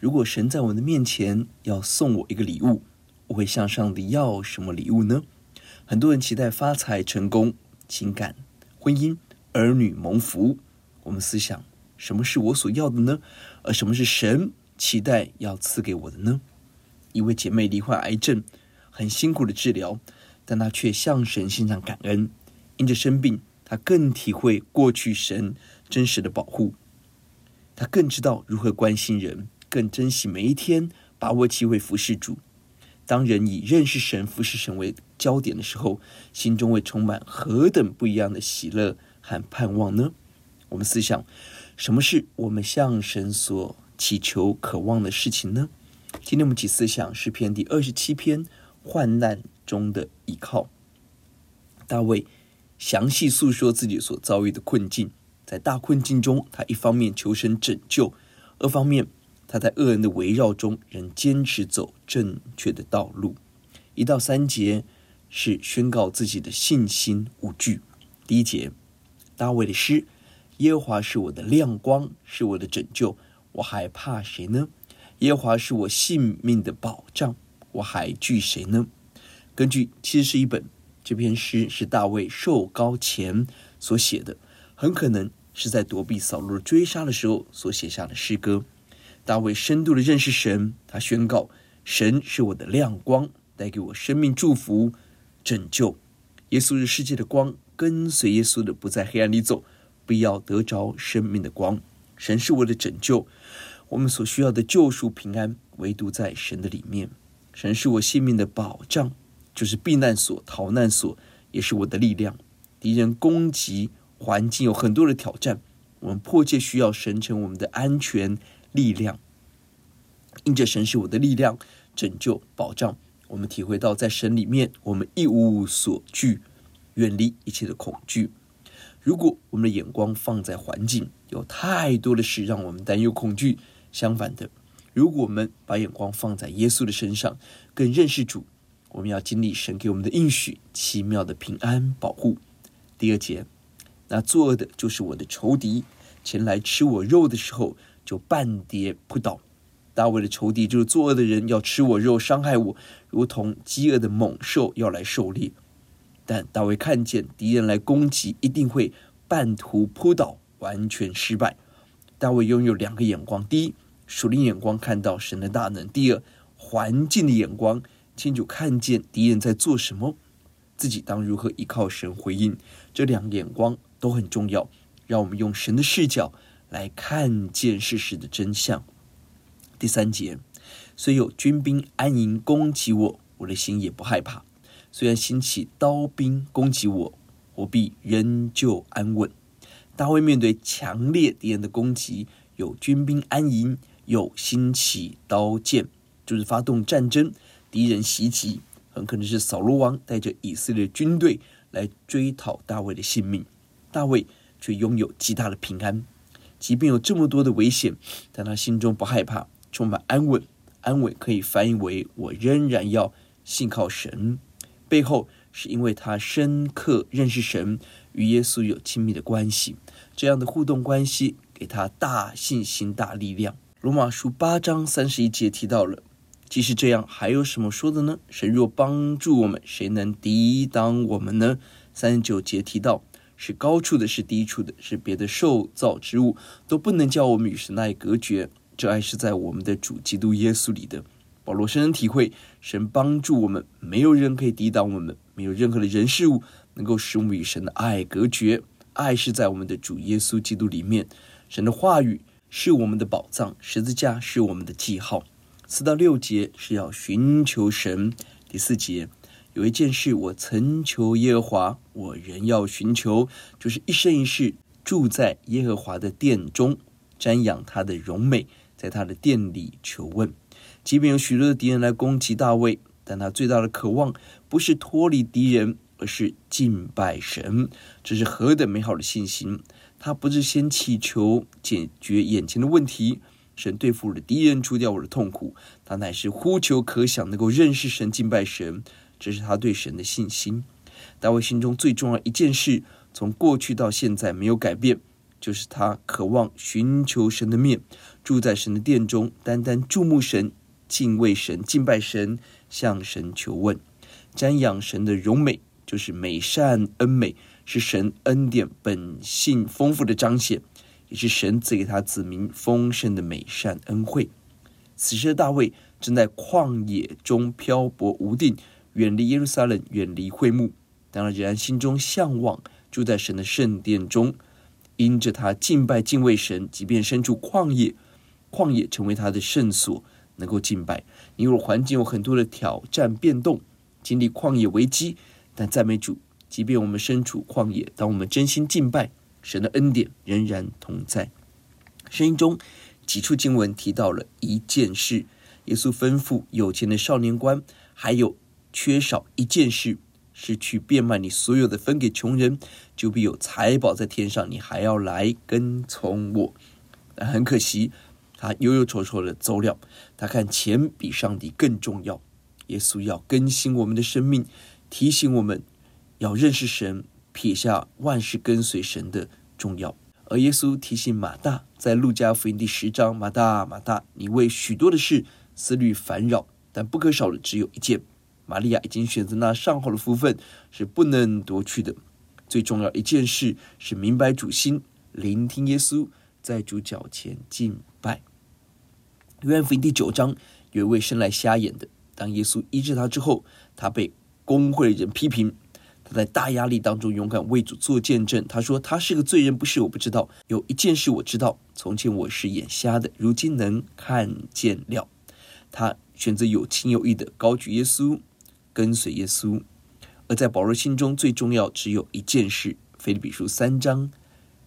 如果神在我的面前要送我一个礼物，我会向上帝要什么礼物呢？很多人期待发财、成功、情感、婚姻、儿女蒙福。我们思想：什么是我所要的呢？而什么是神期待要赐给我的呢？一位姐妹罹患癌症。很辛苦的治疗，但她却向神献上感恩。因着生病，她更体会过去神真实的保护。她更知道如何关心人，更珍惜每一天，把握机会服侍主。当人以认识神、服侍神为焦点的时候，心中会充满何等不一样的喜乐和盼望呢？我们思想，什么是我们向神所祈求、渴望的事情呢？今天我们起思想诗篇第二十七篇。患难中的依靠。大卫详细诉说自己所遭遇的困境，在大困境中，他一方面求神拯救，二方面他在恶人的围绕中仍坚持走正确的道路。一到三节是宣告自己的信心无惧。第一节，大卫的诗：耶和华是我的亮光，是我的拯救，我还怕谁呢？耶和华是我性命的保障。我还惧谁呢？根据其实是一本，这篇诗是大卫受膏前所写的，很可能是在躲避扫罗追杀的时候所写下的诗歌。大卫深度的认识神，他宣告：神是我的亮光，带给我生命祝福、拯救。耶稣是世界的光，跟随耶稣的不在黑暗里走，必要得着生命的光。神是我的拯救，我们所需要的救赎平安，唯独在神的里面。神是我性命的保障，就是避难所、逃难所，也是我的力量。敌人攻击，环境有很多的挑战，我们迫切需要神成我们的安全力量。因着神是我的力量、拯救、保障，我们体会到在神里面，我们一无所惧，远离一切的恐惧。如果我们的眼光放在环境，有太多的事让我们担忧、恐惧。相反的。如果我们把眼光放在耶稣的身上，更认识主，我们要经历神给我们的应许，奇妙的平安保护。第二节，那作恶的就是我的仇敌，前来吃我肉的时候，就半跌扑倒。大卫的仇敌就是作恶的人，要吃我肉，伤害我，如同饥饿的猛兽要来狩猎。但大卫看见敌人来攻击，一定会半途扑倒，完全失败。大卫拥有两个眼光：第一，属灵眼光看到神的大能。第二，环境的眼光清楚看见敌人在做什么，自己当如何依靠神回应。这两个眼光都很重要，让我们用神的视角来看见事实的真相。第三节，虽有军兵安营攻击我，我的心也不害怕；虽然兴起刀兵攻击我，我必仍旧安稳。大卫面对强烈敌人的攻击，有军兵安营。有兴起刀剑，就是发动战争，敌人袭击，很可能是扫罗王带着以色列军队来追讨大卫的性命。大卫却拥有极大的平安，即便有这么多的危险，但他心中不害怕，充满安稳。安稳可以翻译为我仍然要信靠神。背后是因为他深刻认识神，与耶稣有亲密的关系，这样的互动关系给他大信心、大力量。罗马书八章三十一节提到了，即使这样，还有什么说的呢？神若帮助我们，谁能抵挡我们呢？三十九节提到，是高处的，是低处的，是别的受造之物，都不能叫我们与神那里隔绝。这爱是在我们的主基督耶稣里的。保罗深深体会，神帮助我们，没有人可以抵挡我们，没有任何的人事物能够使我们与神的爱隔绝。爱是在我们的主耶稣基督里面，神的话语是我们的宝藏，十字架是我们的记号。四到六节是要寻求神。第四节有一件事我曾求耶和华，我仍要寻求，就是一生一世住在耶和华的殿中，瞻仰他的荣美，在他的殿里求问。即便有许多的敌人来攻击大卫，但他最大的渴望不是脱离敌人。而是敬拜神，这是何等美好的信心！他不是先祈求解决眼前的问题，神对付我的敌人，除掉我的痛苦。他乃是呼求，渴想能够认识神、敬拜神，这是他对神的信心。大卫心中最重要一件事，从过去到现在没有改变，就是他渴望寻求神的面，住在神的殿中，单单注目神、敬畏神、敬拜神，向神求问，瞻仰神的荣美。就是美善恩美，是神恩典本性丰富的彰显，也是神赐给他子民丰盛的美善恩惠。此时的大卫正在旷野中漂泊无定，远离耶路撒冷，远离会幕，当然仍然心中向往住在神的圣殿中。因着他敬拜敬畏神，即便身处旷野，旷野成为他的圣所，能够敬拜。因为环境有很多的挑战变动，经历旷野危机。但赞美主，即便我们身处旷野，当我们真心敬拜，神的恩典仍然同在。声音中几处经文提到了一件事，耶稣吩咐有钱的少年官，还有缺少一件事，是去变卖你所有的分给穷人，就必有财宝在天上。你还要来跟从我。但很可惜，他忧忧愁愁的走了。他看钱比上帝更重要。耶稣要更新我们的生命。提醒我们要认识神，撇下万事跟随神的重要。而耶稣提醒马大，在路加福音第十章：“马大，马大，你为许多的事思虑烦扰，但不可少的只有一件。玛利亚已经选择那上好的福分，是不能夺去的。最重要一件事是明白主心，聆听耶稣，在主脚前敬拜。”约翰福音第九章有一位生来瞎眼的，当耶稣医治他之后，他被公会人批评，他在大压力当中勇敢为主做见证。他说：“他是个罪人，不是我不知道。有一件事我知道，从前我是眼瞎的，如今能看见了。”他选择有情有义的高举耶稣，跟随耶稣。而在保罗心中最重要只有一件事，《腓立比书》三章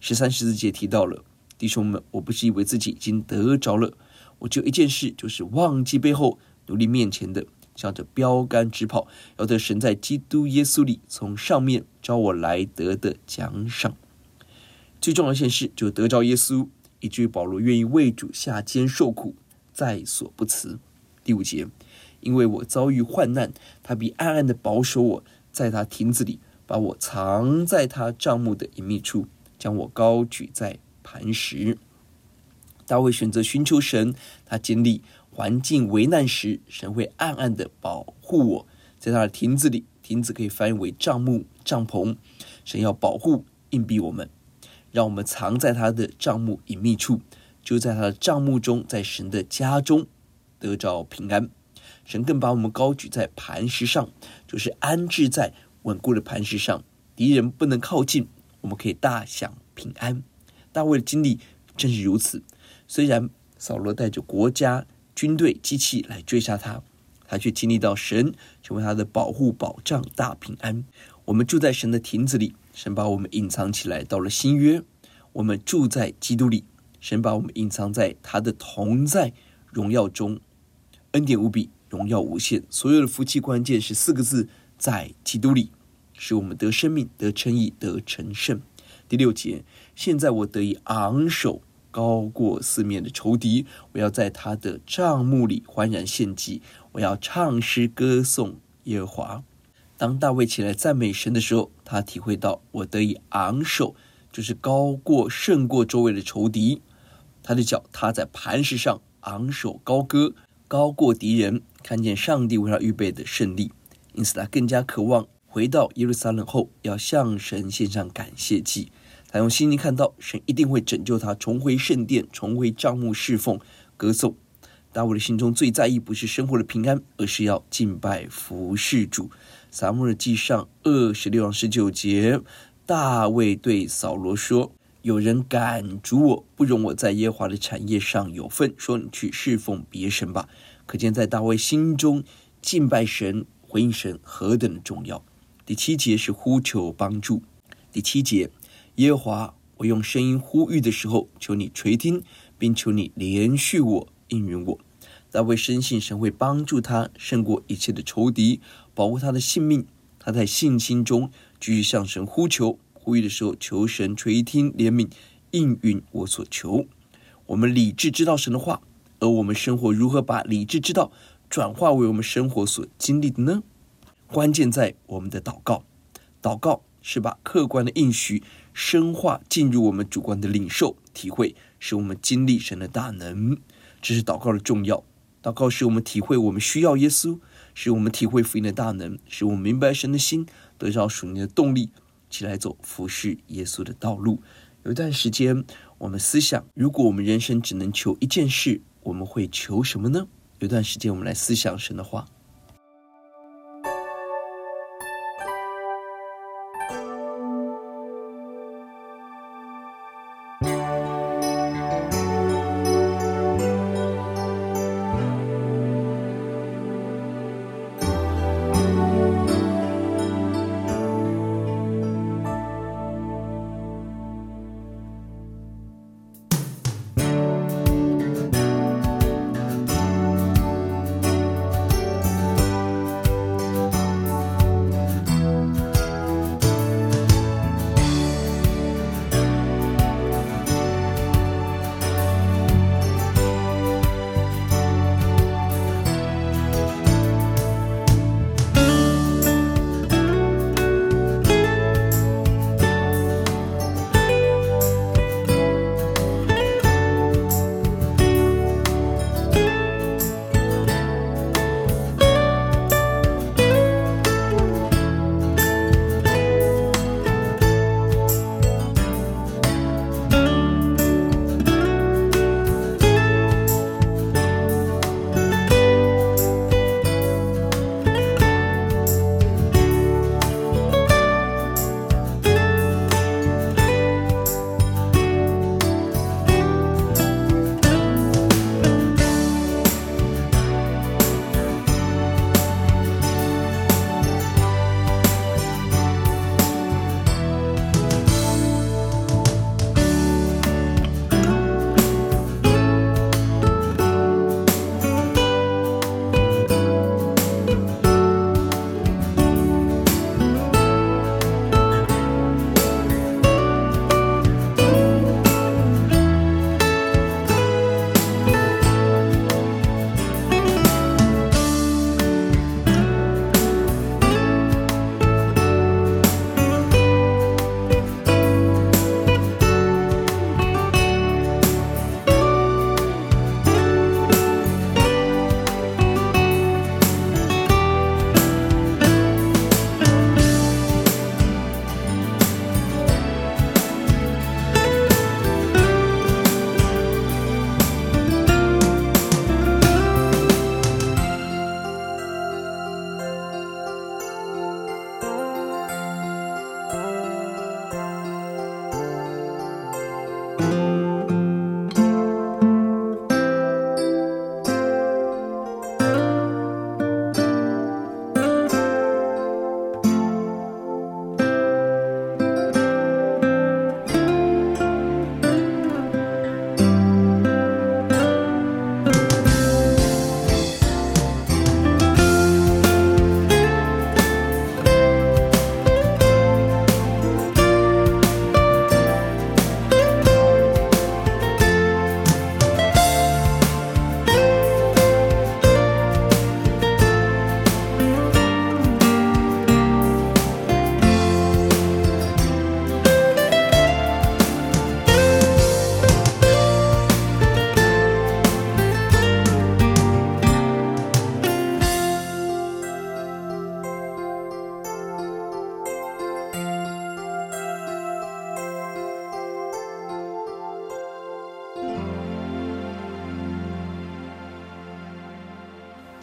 十三十四节提到了：“弟兄们，我不是以为自己已经得着了，我只有一件事，就是忘记背后，努力面前的。”向着标杆直跑，要得神在基督耶稣里从上面召我来得的奖赏。最重要一件事就是得着耶稣，以至于保罗愿意为主下监受苦，在所不辞。第五节，因为我遭遇患难，他必暗暗的保守我，在他亭子里，把我藏在他帐幕的隐秘处，将我高举在磐石。大卫选择寻求神，他经历。环境危难时，神会暗暗的保护我，在他的亭子里，亭子可以翻译为帐幕、帐篷。神要保护、荫庇我们，让我们藏在他的帐幕隐秘处，就在他的帐幕中，在神的家中得着平安。神更把我们高举在磐石上，就是安置在稳固的磐石上，敌人不能靠近，我们可以大享平安。大卫的经历正是如此，虽然扫罗带着国家。军队机器来追杀他，他却经历到神成为他的保护保障，大平安。我们住在神的亭子里，神把我们隐藏起来。到了新约，我们住在基督里，神把我们隐藏在他的同在荣耀中，恩典无比，荣耀无限。所有的福气关键是四个字：在基督里，使我们得生命、得称义、得成圣。第六节，现在我得以昂首。高过四面的仇敌，我要在他的帐幕里欢然献祭，我要唱诗歌颂耶和华。当大卫起来赞美神的时候，他体会到我得以昂首，就是高过胜过周围的仇敌。他的脚踏在磐石上，昂首高歌，高过敌人，看见上帝为他预备的胜利，因此他更加渴望回到耶路撒冷后，要向神献上感谢祭。他用心灵看到神一定会拯救他，重回圣殿，重回帐幕侍奉，歌颂。大卫的心中最在意不是生活的平安，而是要敬拜服侍主。撒母耳记上二十六章十九节，大卫对扫罗说：“有人赶逐我，不容我在耶华的产业上有份，说你去侍奉别神吧。”可见在大卫心中，敬拜神、回应神何等的重要。第七节是呼求帮助。第七节，耶和华，我用声音呼吁的时候，求你垂听，并求你怜恤我。应允我，大卫深信神会帮助他胜过一切的仇敌，保护他的性命。他在信心中继续向神呼求，呼吁的时候求神垂听怜悯，应允我所求。我们理智知道神的话，而我们生活如何把理智知道转化为我们生活所经历的呢？关键在我们的祷告。祷告是把客观的应许深化进入我们主观的领受体会，使我们经历神的大能。这是祷告的重要。祷告使我们体会我们需要耶稣，使我们体会福音的大能，使我们明白神的心，得到属灵的动力，起来走服侍耶稣的道路。有一段时间，我们思想：如果我们人生只能求一件事，我们会求什么呢？有段时间，我们来思想神的话。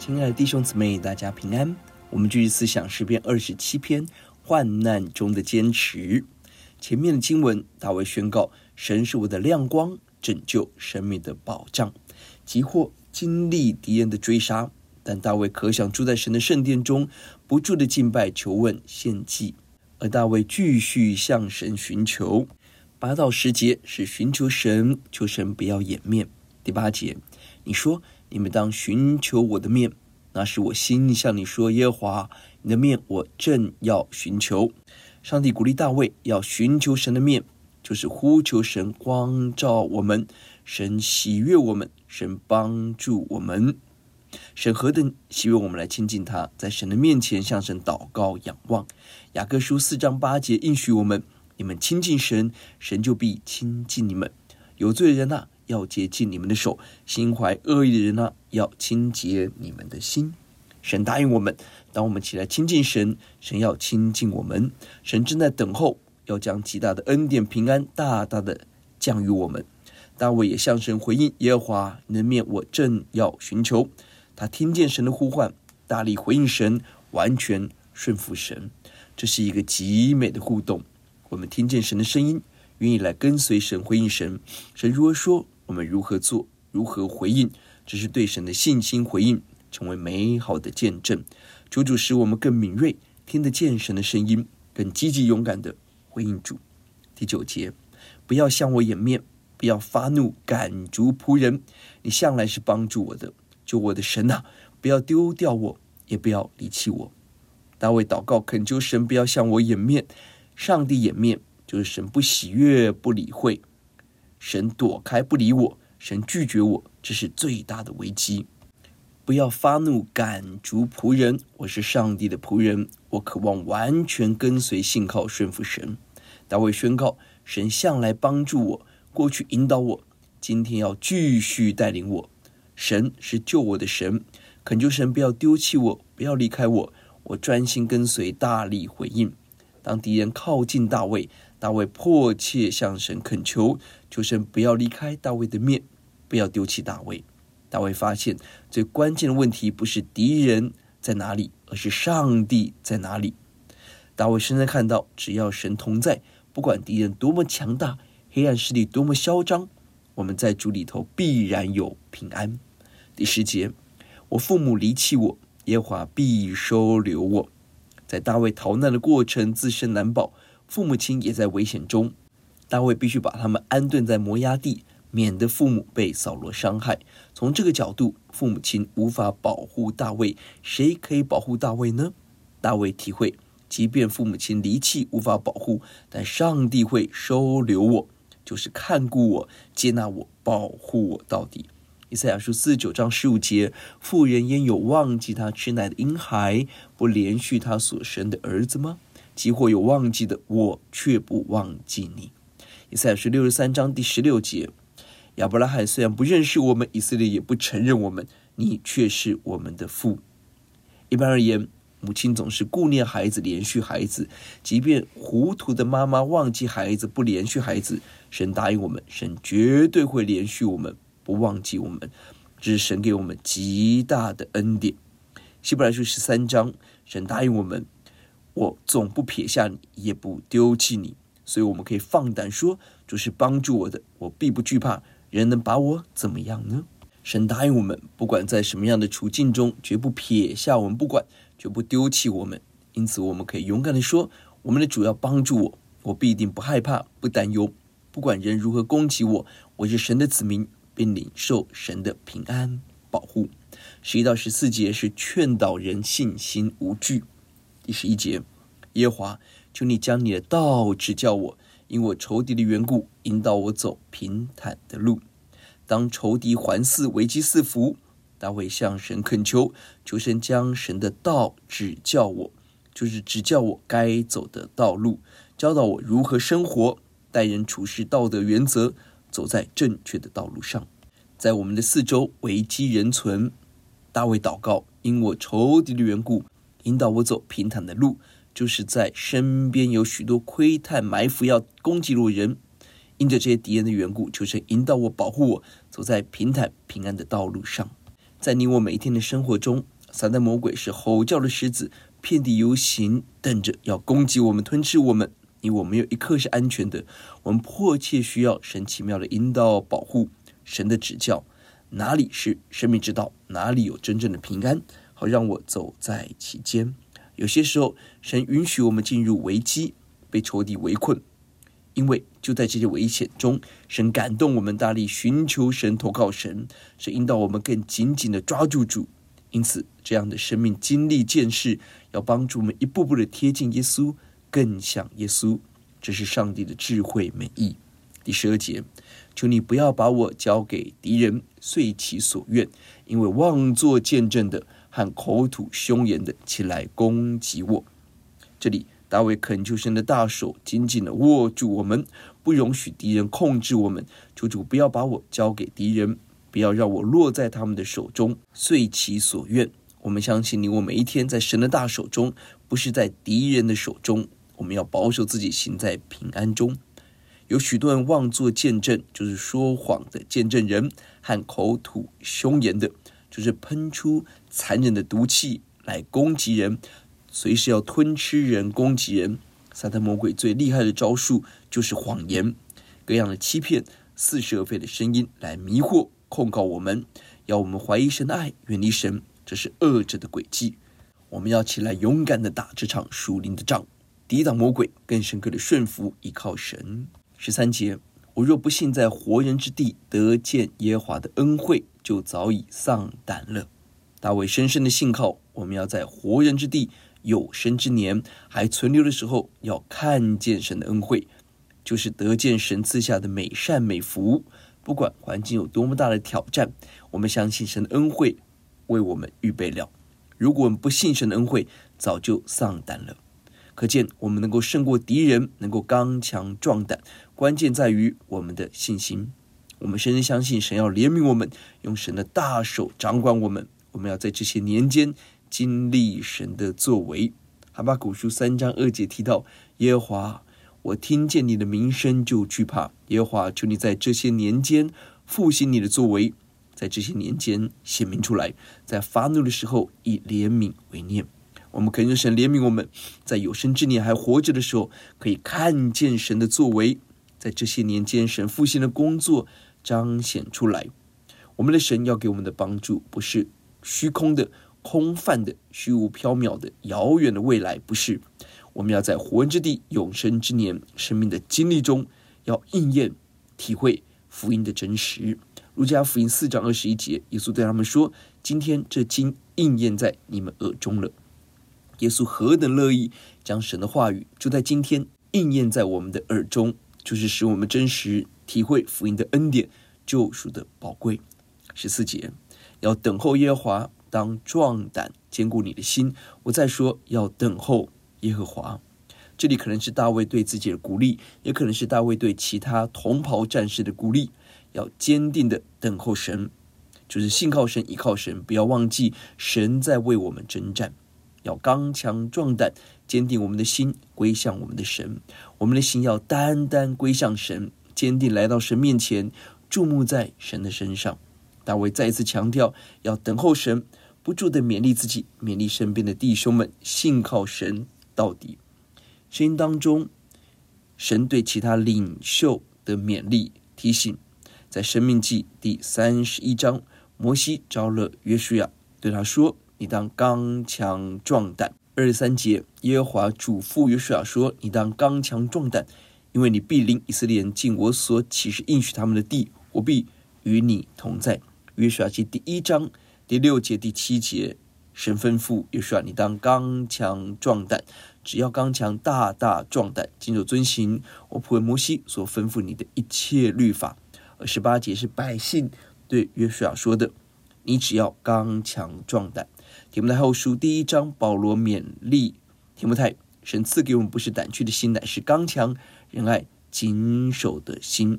亲爱的弟兄姊妹，大家平安。我们继续思想诗篇二十七篇，患难中的坚持。前面的经文，大卫宣告：“神是我的亮光，拯救生命的保障。”即或经历敌人的追杀，但大卫可想住在神的圣殿中，不住的敬拜、求问、献祭。而大卫继续向神寻求。八到十节是寻求神，求神不要掩面。第八节，你说。你们当寻求我的面，那是我心向你说：耶和华，你的面我正要寻求。上帝鼓励大卫要寻求神的面，就是呼求神光照我们，神喜悦我们，神帮助我们。神何等喜悦我们来亲近他，在神的面前向神祷告仰望。雅各书四章八节应许我们：你们亲近神，神就必亲近你们。有罪的人呐、要洁净你们的手，心怀恶意的人呢、要清洁你们的心。神答应我们，当我们起来亲近神，神要亲近我们。神正在等候，要将极大的恩典平安大大的降于我们。大卫也向神回应：耶和华，你的面我正要寻求。他听见神的呼唤，大力回应神，完全顺服神。这是一个极美的互动。我们听见神的声音，愿意来跟随神，回应神。神如何说？我们如何做？如何回应？这是对神的信心回应，成为美好的见证。主主使我们更敏锐，听得见神的声音，更积极勇敢地回应主。第九节，不要向我掩面，不要发怒赶逐仆人。你向来是帮助我的，救我的神啊！不要丢掉我，也不要离弃我。大卫祷告恳求神不要向我掩面，上帝掩面就是神不喜悦、不理会。神躲开不理我，神拒绝我，这是最大的危机。不要发怒赶逐仆人，我是上帝的仆人，我渴望完全跟随信靠顺服神。大卫宣告：神向来帮助我，过去引导我，今天要继续带领我。神是救我的神，恳求神不要丢弃我，不要离开我，我专心跟随，大力回应。当敌人靠近大卫，大卫迫切向神恳求，求神不要离开大卫的面，不要丢弃大卫。大卫发现最关键的问题不是敌人在哪里，而是上帝在哪里。大卫深深看到，只要神同在，不管敌人多么强大，黑暗势力多么嚣张，我们在主里头必然有平安。第十节，我父母离弃我，耶和华必收留我。在大卫逃难的过程，自身难保，父母亲也在危险中。大卫必须把他们安顿在摩押地，免得父母被扫罗伤害。从这个角度，父母亲无法保护大卫，谁可以保护大卫呢？大卫体会，即便父母亲离弃，无法保护，但上帝会收留我，就是看顾我、接纳我、保护我到底。以赛亚书四十九章十五节：妇人焉有忘记她吃奶的婴孩，不怜恤她所生的儿子吗？即或有忘记的，我却不忘记你。以赛亚书六十三章第十六节：亚伯拉罕虽然不认识我们，以色列也不承认我们，你却是我们的父。一般而言，母亲总是顾念孩子，连续孩子，即便糊涂的妈妈忘记孩子，不连续孩子，神答应我们，神绝对会连续我们。不忘记我们，这是神给我们极大的恩典。希伯来书十三章，神答应我们：我总不撇下你，也不丢弃你。所以我们可以放胆说，主是帮助我的，我必不惧怕。人能把我怎么样呢？神答应我们，不管在什么样的处境中，绝不撇下我们不管，绝不丢弃我们。因此，我们可以勇敢地说：我们的主要帮助我，我必定不害怕，不担忧。不管人如何攻击我，我是神的子民。并领受神的平安保护。十一到十四节是劝导人信心无惧。第十一节，耶和华，求你将你的道指教我，因我仇敌的缘故，引导我走平坦的路。当仇敌环伺、危机四伏，大卫向神恳求，求神将神的道指教我，就是指教我该走的道路，教导我如何生活，待人处事道德原则。走在正确的道路上，在我们的四周危机仍存。大卫祷告，因我仇敌的缘故，引导我走平坦的路，就是在身边有许多窥探埋伏要攻击我人，因着这些敌人的缘故，求神引导我保护我，走在平坦平安的道路上。在你我每一天的生活中，撒旦魔鬼是吼叫的狮子，遍地游行，等着要攻击我们、吞吃我们。你我没有一刻是安全的，我们迫切需要神奇妙的引导、保护，神的指教，哪里是生命之道，哪里有真正的平安，让我走在其间。有些时候，神允许我们进入危机，被仇敌围困。因为就在这些危险中，神感动我们大力寻求神、投靠神，是引导我们更紧紧地抓住主。因此，这样的生命经历见识，要帮助我们一步步地贴近耶稣，更像耶稣。这是上帝的智慧美意。第十二节，求你不要把我交给敌人，遂其所愿，因为妄作见证的和口吐凶言的起来攻击我。这里。大卫恳求神的大手紧紧的握住我们，不容许敌人控制我们。求主不要把我交给敌人，不要让我落在他们的手中，遂其所愿。我们相信你，我每一天在神的大手中，不是在敌人的手中。我们要保守自己，行在平安中。有许多人妄作见证，就是说谎的见证人，和口吐凶言的，就是喷出残忍的毒气来攻击人。随时要吞吃人、攻击人，撒旦魔鬼最厉害的招数就是谎言，各样的欺骗、似是而非的声音来迷惑、控告我们，要我们怀疑神的爱、远离神，这是恶者的诡计。我们要起来勇敢的打这场属灵的仗，抵挡魔鬼，更深刻的顺服依靠神。十三节，我若不信在活人之地得见耶华的恩惠，就早已丧胆了。大卫深深的信靠，我们要在活人之地。有生之年还存留的时候，要看见神的恩惠，就是得见神赐下的美善美福。不管环境有多么大的挑战，我们相信神的恩惠为我们预备了。如果我们不信神的恩惠，早就丧胆了。可见我们能够胜过敌人，能够刚强壮胆，关键在于我们的信心。我们深深相信神要怜悯我们，用神的大手掌管我们。我们要在这些年间。经历神的作为，哈巴谷书三章二节提到：耶和华，我听见你的名声就惧怕。耶和华，求你在这些年间复兴你的作为，在这些年间显明出来，在发怒的时候以怜悯为念。我们恳求神怜悯我们，在有生之年还活着的时候，可以看见神的作为，在这些年间神复兴的工作彰显出来。我们的神要给我们的帮助，不是虚空的。空泛的、虚无缥缈的、遥远的未来，不是。我们要在活人之地、永生之年、生命的经历中，要应验、体会福音的真实。路加福音四章二十一节，耶稣对他们说：“今天这经应验在你们耳中了。”耶稣何等乐意将神的话语就在今天应验在我们的耳中，就是使我们真实体会福音的恩典、救赎的宝贵。十四节，要等候耶和华。当壮胆，坚固你的心。我再说，要等候耶和华。这里可能是大卫对自己的鼓励，也可能是大卫对其他同袍战士的鼓励。要坚定的等候神，就是信靠神，依靠神，不要忘记神在为我们征战。要刚强壮胆，坚定我们的心，归向我们的神。我们的心要单单归向神，坚定来到神面前，注目在神的身上。大卫再一次强调，要等候神。不住的勉励自己，勉励身边的弟兄们，信靠神到底。声音当中，神对其他领袖的勉励提醒，在生命记第三十一章，摩西招了约书亚，对他说：“你当刚强壮胆。”二十三节，耶和华嘱咐约书亚说：“你当刚强壮胆，因为你必领以色列人进我所起誓应许他们的地，我必与你同在。”约书亚记第一章。第六节、第七节，神吩咐约书亚：“你当刚强壮胆，只要刚强，大大壮胆，谨守遵行我仆人摩西所吩咐你的一切律法。”而十八节是百姓对约书亚说的：“你只要刚强壮胆。”提摩太后书第一章，保罗勉励提摩太：“神赐给我们不是胆怯的心，乃是刚强、仁爱、谨守的心。”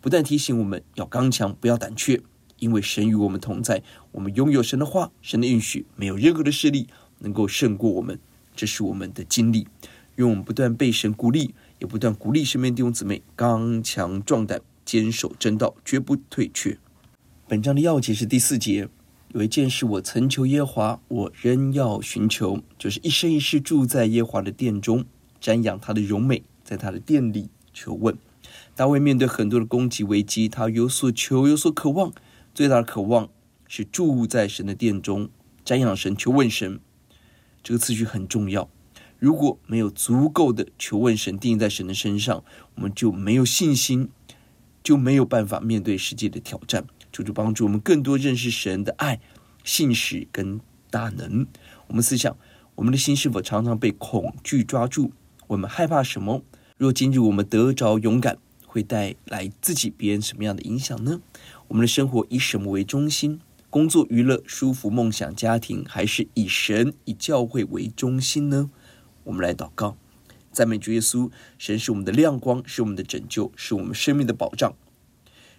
不但提醒我们要刚强，不要胆怯。因为神与我们同在，我们拥有神的话，神的应许，没有任何的势力能够胜过我们。这是我们的经历，愿我们不断被神鼓励，也不断鼓励身边弟兄姊妹刚强壮胆，坚守真道，绝不退却。本章的要节是第四节：有一件事我曾求耶华，我仍要寻求，就是一生一世住在耶华的殿中，瞻仰他的荣美，在他的殿里求问。大卫面对很多的攻击危机，他有所求，有所渴望，最大的渴望是住在神的殿中，瞻仰神，求问神。这个次序很重要。如果没有足够的求问神，定义在神的身上，我们就没有信心，就没有办法面对世界的挑战。求主帮助我们更多认识神的爱、信实跟大能。我们思想，我们的心是否常常被恐惧抓住？我们害怕什么？若今日我们得着勇敢，会带来自己、别人什么样的影响呢？我们的生活以什么为中心？工作、娱乐、舒服、梦想、家庭，还是以神、以教会为中心呢？我们来祷告，赞美主耶稣，神是我们的亮光，是我们的拯救，是我们生命的保障。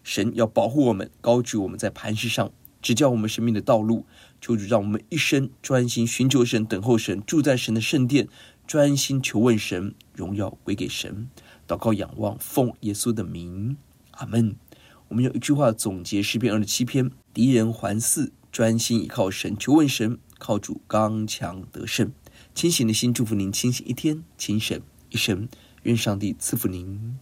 神要保护我们，高举我们在磐石上，指教我们生命的道路。求主让我们一生专心寻求神，等候神，住在神的圣殿，专心求问神，荣耀归给神。祷告仰望，奉耶稣的名，阿门。我们用一句话总结诗篇二十七篇：敌人环伺，专心倚靠神，求问神，靠主刚强得胜。清醒的心，祝福您清醒一天，清醒一生。愿上帝赐福您。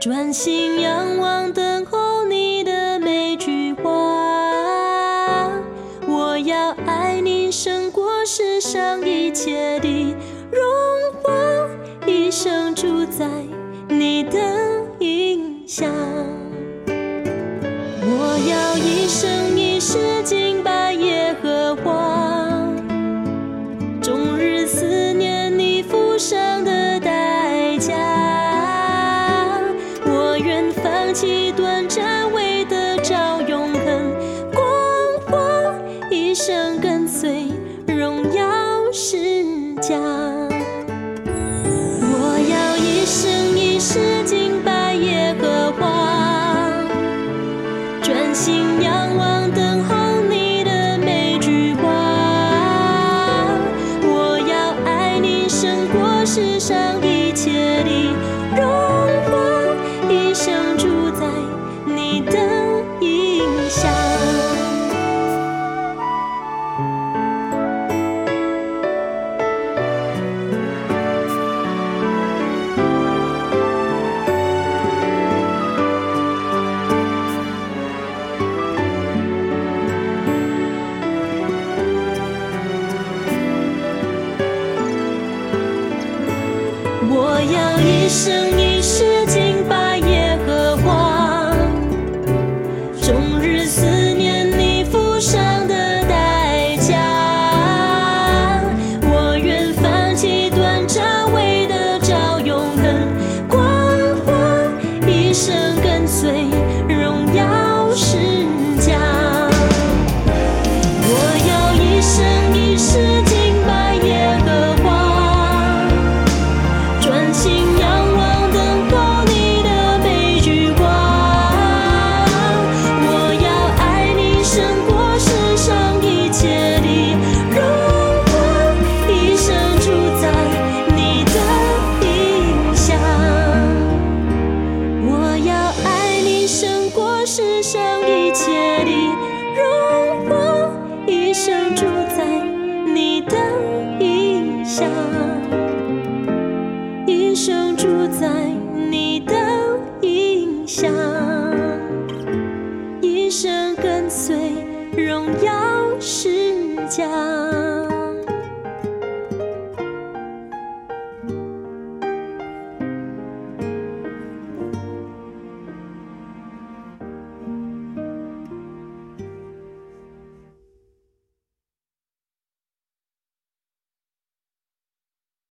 专心仰望，等候你的每句话。我要爱你胜过世上一切的荣华，一生住在你的荫下。我要一生一世敬拜